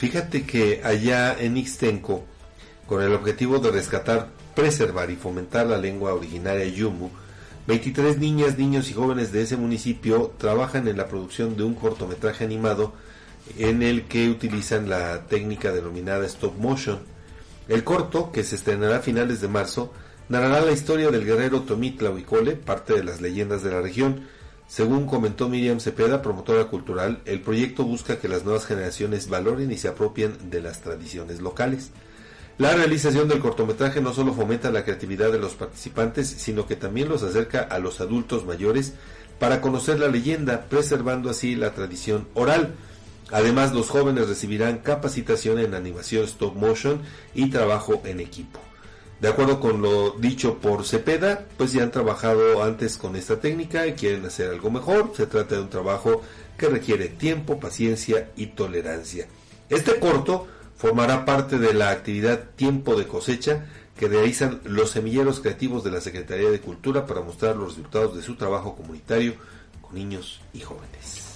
Fíjate que allá en Ixtenco, con el objetivo de rescatar, preservar y fomentar la lengua originaria Yumu, 23 niñas, niños y jóvenes de ese municipio trabajan en la producción de un cortometraje animado en el que utilizan la técnica denominada stop motion. El corto, que se estrenará a finales de marzo, narrará la historia del guerrero Tomitla Huicole, parte de las leyendas de la región. Según comentó Miriam Cepeda, promotora cultural, el proyecto busca que las nuevas generaciones valoren y se apropien de las tradiciones locales. La realización del cortometraje no solo fomenta la creatividad de los participantes, sino que también los acerca a los adultos mayores para conocer la leyenda, preservando así la tradición oral. Además, los jóvenes recibirán capacitación en animación stop motion y trabajo en equipo. De acuerdo con lo dicho por Cepeda, pues ya han trabajado antes con esta técnica y quieren hacer algo mejor. Se trata de un trabajo que requiere tiempo, paciencia y tolerancia. Este corto formará parte de la actividad Tiempo de Cosecha que realizan los semilleros creativos de la Secretaría de Cultura para mostrar los resultados de su trabajo comunitario con niños y jóvenes.